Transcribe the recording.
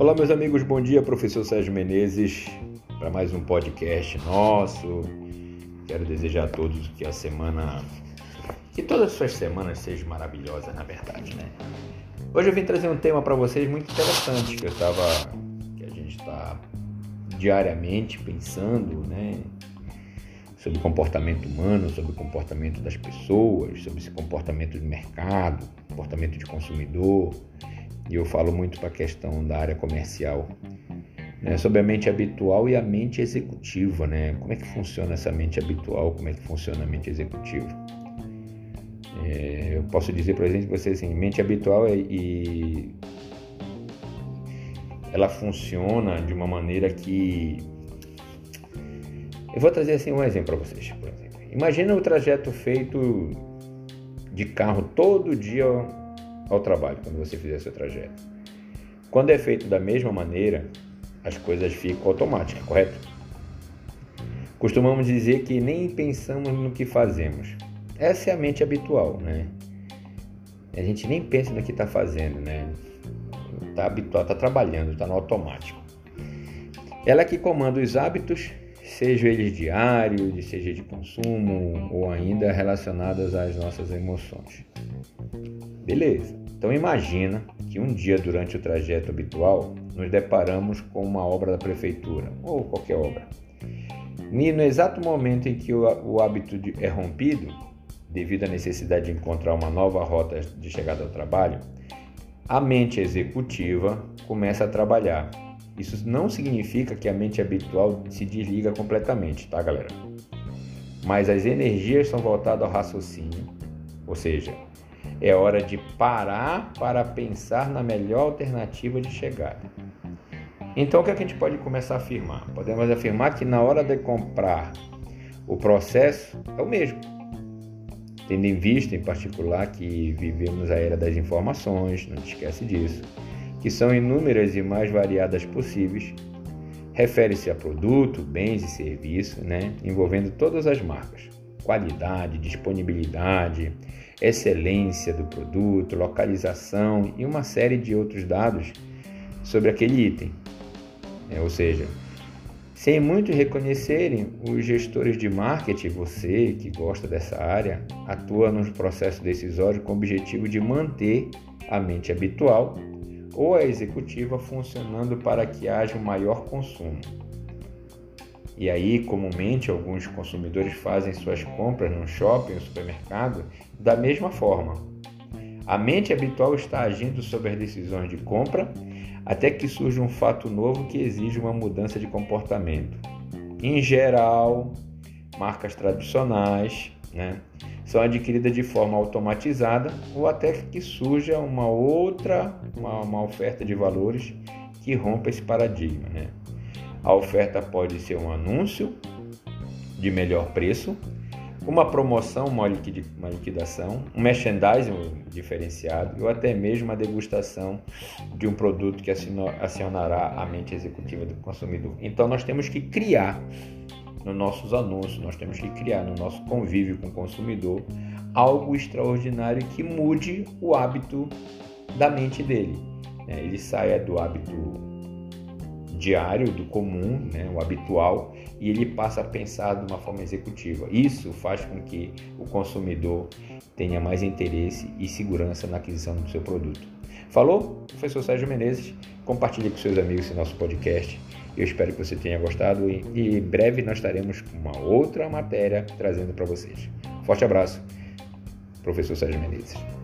Olá, meus amigos, bom dia, professor Sérgio Menezes, para mais um podcast nosso. Quero desejar a todos que a semana, que todas as suas semanas sejam maravilhosas, na verdade, né? Hoje eu vim trazer um tema para vocês muito interessante que eu estava, que a gente está diariamente pensando, né? Sobre o comportamento humano, sobre o comportamento das pessoas, sobre esse comportamento de mercado, comportamento de consumidor e eu falo muito para a questão da área comercial, né, sobre a mente habitual e a mente executiva, né? Como é que funciona essa mente habitual, como é que funciona a mente executiva? É, eu posso dizer, por exemplo, para vocês assim, mente habitual é, e ela funciona de uma maneira que eu vou trazer assim um exemplo para vocês. Por exemplo. Imagina o trajeto feito de carro todo dia ao trabalho quando você fizer seu trajeto. Quando é feito da mesma maneira, as coisas ficam automáticas, correto? Costumamos dizer que nem pensamos no que fazemos. Essa é a mente habitual, né? A gente nem pensa no que está fazendo, né? Está habituado, está trabalhando, está no automático. Ela que comanda os hábitos, sejam eles diários, seja de consumo ou ainda relacionados às nossas emoções. Beleza. Então imagina que um dia durante o trajeto habitual nos deparamos com uma obra da prefeitura ou qualquer obra. E no exato momento em que o hábito é rompido, devido à necessidade de encontrar uma nova rota de chegada ao trabalho, a mente executiva começa a trabalhar. Isso não significa que a mente habitual se desliga completamente, tá, galera? Mas as energias são voltadas ao raciocínio, ou seja, é hora de parar para pensar na melhor alternativa de chegada. Então, o que, é que a gente pode começar a afirmar? Podemos afirmar que na hora de comprar, o processo é o mesmo. Tendo em vista, em particular, que vivemos a era das informações, não esquece disso, que são inúmeras e mais variadas possíveis, refere-se a produto, bens e serviços, né, envolvendo todas as marcas, qualidade, disponibilidade, excelência do produto, localização e uma série de outros dados sobre aquele item. É, ou seja, sem muitos reconhecerem, os gestores de marketing, você que gosta dessa área, atua no processo decisório com o objetivo de manter a mente habitual ou a executiva funcionando para que haja um maior consumo. E aí, comumente, alguns consumidores fazem suas compras no shopping ou supermercado da mesma forma. A mente habitual está agindo sobre as decisões de compra até que surja um fato novo que exige uma mudança de comportamento. Em geral, marcas tradicionais né, são adquiridas de forma automatizada ou até que surja uma outra uma, uma oferta de valores que rompa esse paradigma. Né? A oferta pode ser um anúncio de melhor preço, uma promoção, uma liquidação, um merchandising diferenciado ou até mesmo uma degustação de um produto que acionará a mente executiva do consumidor. Então nós temos que criar nos nossos anúncios, nós temos que criar no nosso convívio com o consumidor algo extraordinário que mude o hábito da mente dele. Né? Ele saia do hábito diário, do comum, né, o habitual, e ele passa a pensar de uma forma executiva. Isso faz com que o consumidor tenha mais interesse e segurança na aquisição do seu produto. Falou? Professor Sérgio Menezes. Compartilhe com seus amigos esse nosso podcast. Eu espero que você tenha gostado e, e em breve nós estaremos com uma outra matéria trazendo para vocês. Forte abraço, professor Sérgio Menezes.